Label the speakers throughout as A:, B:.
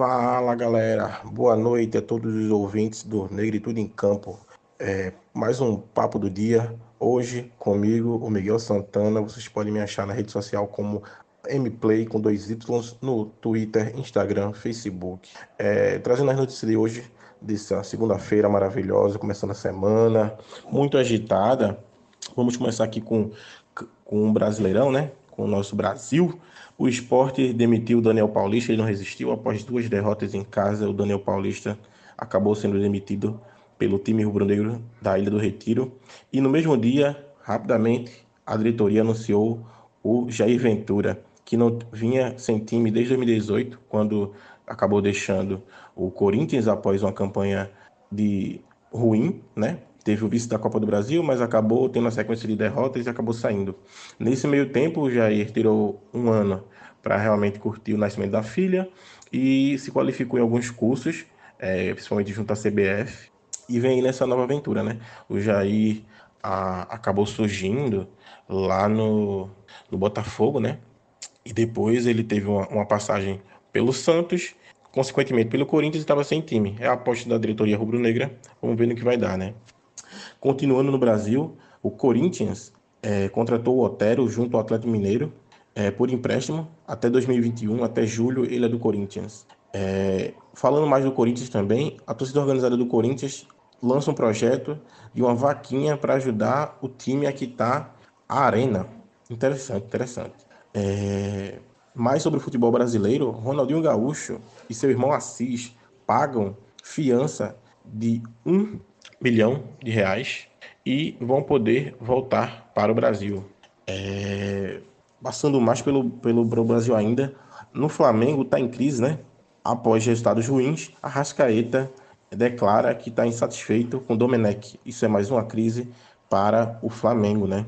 A: Fala galera, boa noite a todos os ouvintes do Negritude em Campo. É, mais um papo do dia. Hoje comigo, o Miguel Santana. Vocês podem me achar na rede social como Mplay com dois Y no Twitter, Instagram, Facebook. É, trazendo as notícias de hoje, dessa segunda-feira maravilhosa, começando a semana, muito agitada. Vamos começar aqui com, com um brasileirão, né? Com o nosso Brasil. O esporte demitiu o Daniel Paulista, ele não resistiu. Após duas derrotas em casa, o Daniel Paulista acabou sendo demitido pelo time rubro-negro da Ilha do Retiro. E no mesmo dia, rapidamente, a diretoria anunciou o Jair Ventura, que não vinha sem time desde 2018, quando acabou deixando o Corinthians após uma campanha de ruim, né? Teve o vice da Copa do Brasil, mas acabou tendo uma sequência de derrotas e acabou saindo. Nesse meio tempo, o Jair tirou um ano para realmente curtir o nascimento da filha e se qualificou em alguns cursos, é, principalmente junto à CBF, e vem aí nessa nova aventura, né? O Jair a, acabou surgindo lá no, no Botafogo, né? E depois ele teve uma, uma passagem pelo Santos, consequentemente pelo Corinthians estava sem time. É a aposta da diretoria rubro-negra, vamos ver no que vai dar, né? Continuando no Brasil, o Corinthians é, contratou o Otero junto ao Atlético Mineiro é, por empréstimo até 2021, até julho ele é do Corinthians. É, falando mais do Corinthians também, a torcida organizada do Corinthians lança um projeto de uma vaquinha para ajudar o time a quitar a arena. Interessante, interessante. É, mais sobre o futebol brasileiro, Ronaldinho Gaúcho e seu irmão Assis pagam fiança de 1 bilhão de reais e vão poder voltar para o Brasil. É... Passando mais pelo, pelo, pelo Brasil ainda, no Flamengo está em crise, né? Após resultados ruins, a Rascaeta declara que está insatisfeito com o Domenech. Isso é mais uma crise para o Flamengo, né?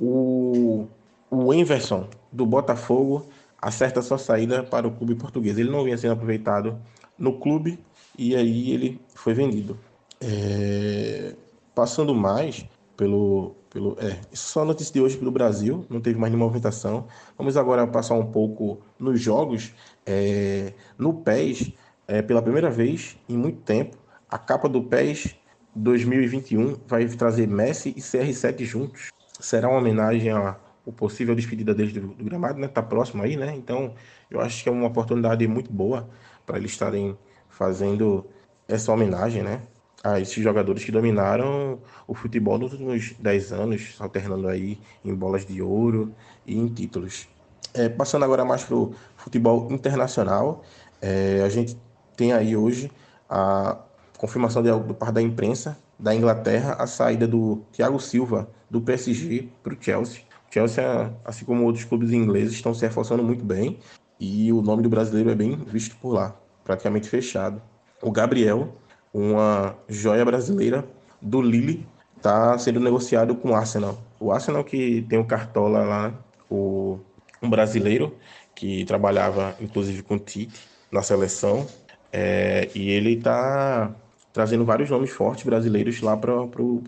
A: O, o Inverson do Botafogo acerta sua saída para o clube português. Ele não vinha sendo aproveitado no clube e aí ele foi vendido. É, passando mais pelo. pelo é, só notícia de hoje pelo Brasil, não teve mais nenhuma movimentação. Vamos agora passar um pouco nos jogos. É, no PES, é, pela primeira vez em muito tempo, a capa do PES 2021 vai trazer Messi e CR7 juntos. Será uma homenagem a o possível despedida deles do, do, gramado, né? Tá próximo aí, né? Então, eu acho que é uma oportunidade muito boa para eles estarem fazendo essa homenagem, né? A esses jogadores que dominaram o futebol nos últimos 10 anos, alternando aí em bolas de ouro e em títulos. É, passando agora mais para o futebol internacional, é, a gente tem aí hoje a confirmação de, do par da imprensa da Inglaterra a saída do Thiago Silva do PSG para o Chelsea. O Chelsea, assim como outros clubes ingleses, estão se reforçando muito bem e o nome do brasileiro é bem visto por lá, praticamente fechado. O Gabriel uma joia brasileira do Lille está sendo negociado com o Arsenal. O Arsenal que tem o Cartola lá, o, um brasileiro que trabalhava inclusive com o Tite na seleção, é, e ele está trazendo vários nomes fortes brasileiros lá para o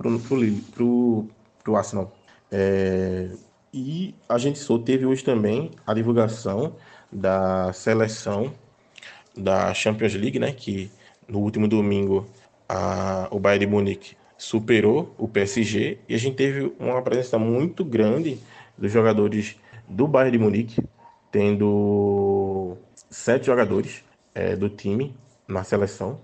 A: Arsenal. É, e a gente só teve hoje também a divulgação da seleção da Champions League, né, que no último domingo, a, o Bayern de Munique superou o PSG e a gente teve uma presença muito grande dos jogadores do Bayern de Munique, tendo sete jogadores é, do time na seleção.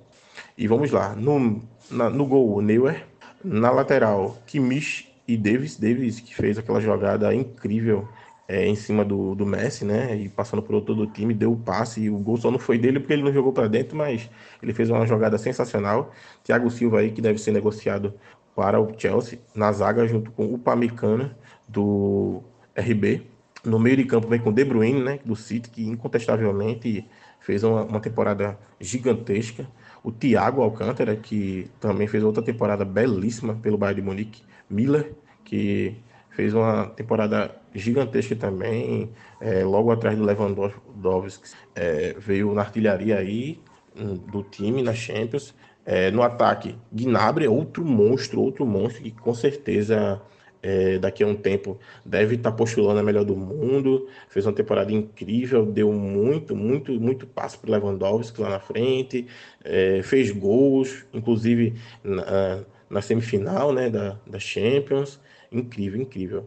A: E vamos lá, no, na, no gol, Neuer, na lateral, Kimmich e Davis, Davis que fez aquela jogada incrível é, em cima do, do Messi, né? E passando por todo o time, deu o passe. E o gol só não foi dele porque ele não jogou para dentro, mas ele fez uma jogada sensacional. Thiago Silva aí, que deve ser negociado para o Chelsea, na zaga, junto com o Pamecano do RB. No meio de campo vem com o De Bruyne, né? Do City, que incontestavelmente fez uma, uma temporada gigantesca. O Thiago Alcântara, que também fez outra temporada belíssima pelo Bayern de Munique. Miller, que fez uma temporada gigantesca também, é, logo atrás do Lewandowski, é, veio na artilharia aí hum, do time na Champions. É, no ataque, Gnabry é outro monstro, outro monstro que com certeza é, daqui a um tempo deve estar tá postulando a melhor do mundo. Fez uma temporada incrível, deu muito, muito, muito passo para Lewandowski lá na frente, é, fez gols, inclusive na, na semifinal né, da, da Champions. Incrível, incrível.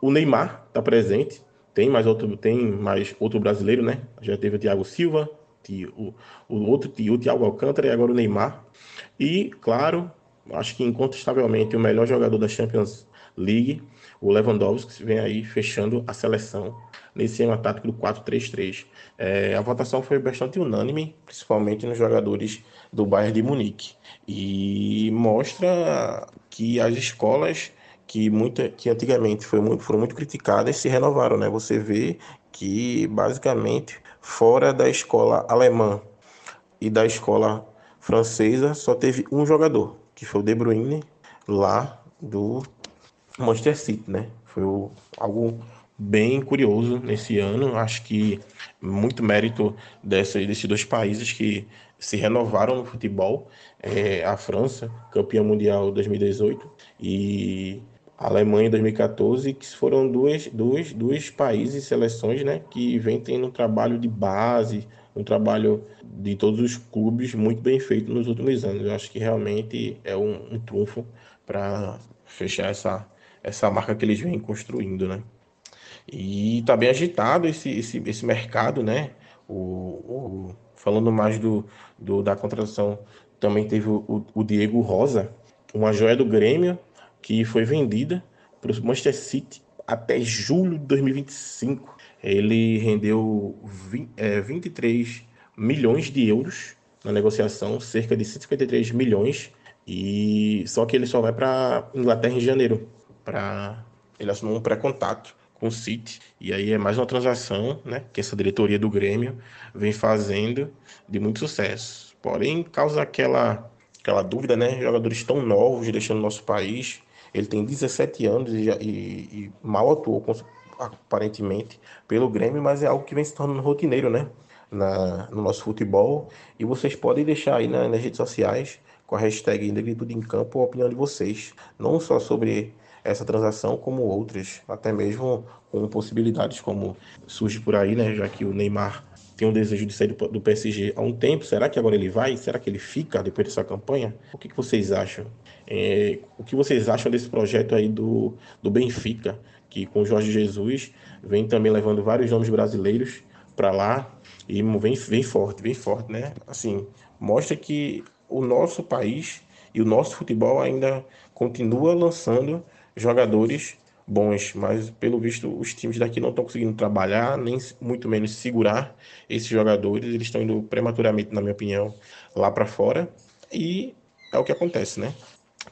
A: O Neymar está presente, tem mais outro, tem mais outro brasileiro, né? Já teve o Thiago Silva, o, o outro o Thiago Alcântara e agora o Neymar. E, claro, acho que incontestavelmente o melhor jogador da Champions League, o Lewandowski, vem aí fechando a seleção nesse ano tático do 4-3-3. É, a votação foi bastante unânime, principalmente nos jogadores do Bayern de Munique. E mostra que as escolas que, muita, que antigamente foi muito, foram muito criticadas se renovaram. Né? Você vê que, basicamente, fora da escola alemã e da escola francesa, só teve um jogador, que foi o De Bruyne, lá do Manchester City, né? Foi o, algo bem curioso nesse ano. Acho que muito mérito dessa, desses dois países que se renovaram no futebol. É, a França, campeã mundial 2018, e a Alemanha em 2014, que foram dois, dois, dois países, seleções, né, que vem tendo um trabalho de base, um trabalho de todos os clubes muito bem feito nos últimos anos. Eu acho que realmente é um, um trunfo para fechar essa, essa marca que eles vêm construindo, né? E está bem agitado esse, esse, esse mercado, né? O, o, falando mais do, do, da contratação, também teve o, o Diego Rosa, uma joia do Grêmio, que foi vendida para o Manchester City até julho de 2025. Ele rendeu 20, é, 23 milhões de euros na negociação, cerca de 153 milhões, e só que ele só vai para Inglaterra em janeiro, para ele assinou um pré-contato com o City, e aí é mais uma transação, né, que essa diretoria do Grêmio vem fazendo de muito sucesso. Porém, causa aquela aquela dúvida, né, jogadores tão novos deixando nosso país, ele tem 17 anos e, e, e mal atuou, aparentemente, pelo Grêmio, mas é algo que vem se tornando rotineiro, né? Na, no nosso futebol. E vocês podem deixar aí na, nas redes sociais, com a hashtag Negritude em Campo, a opinião de vocês. Não só sobre essa transação, como outras, até mesmo com possibilidades como surge por aí, né? Já que o Neymar tem um desejo de sair do, do, PSG há um tempo. Será que agora ele vai? Será que ele fica depois dessa campanha? O que, que vocês acham? É, o que vocês acham desse projeto aí do, do Benfica, que com Jorge Jesus vem também levando vários nomes brasileiros para lá e vem, vem forte, vem forte, né? Assim, mostra que o nosso país e o nosso futebol ainda continua lançando jogadores bons, mas pelo visto os times daqui não estão conseguindo trabalhar, nem muito menos segurar esses jogadores, eles estão indo prematuramente, na minha opinião, lá para fora, e é o que acontece, né?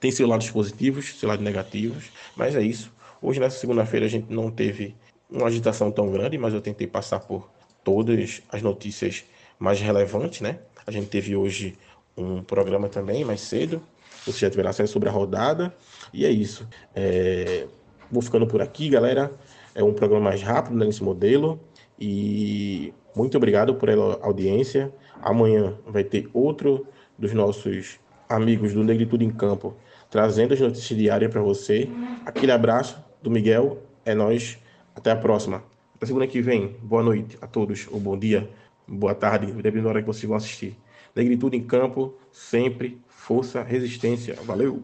A: Tem seus lados positivos, seus lados negativos, mas é isso. Hoje, nessa segunda-feira, a gente não teve uma agitação tão grande, mas eu tentei passar por todas as notícias mais relevantes, né? A gente teve hoje um programa também mais cedo, você já tiver acesso sobre a rodada, e é isso. É... Vou ficando por aqui, galera. É um programa mais rápido né, nesse modelo. E muito obrigado por a audiência. Amanhã vai ter outro dos nossos amigos do Negritude em Campo trazendo as notícias diárias para você. Aquele abraço do Miguel. É nós. Até a próxima. Até segunda que vem. Boa noite a todos, ou bom dia, boa tarde, dependendo da hora que vocês vão assistir. Negritude em Campo, sempre força, resistência. Valeu!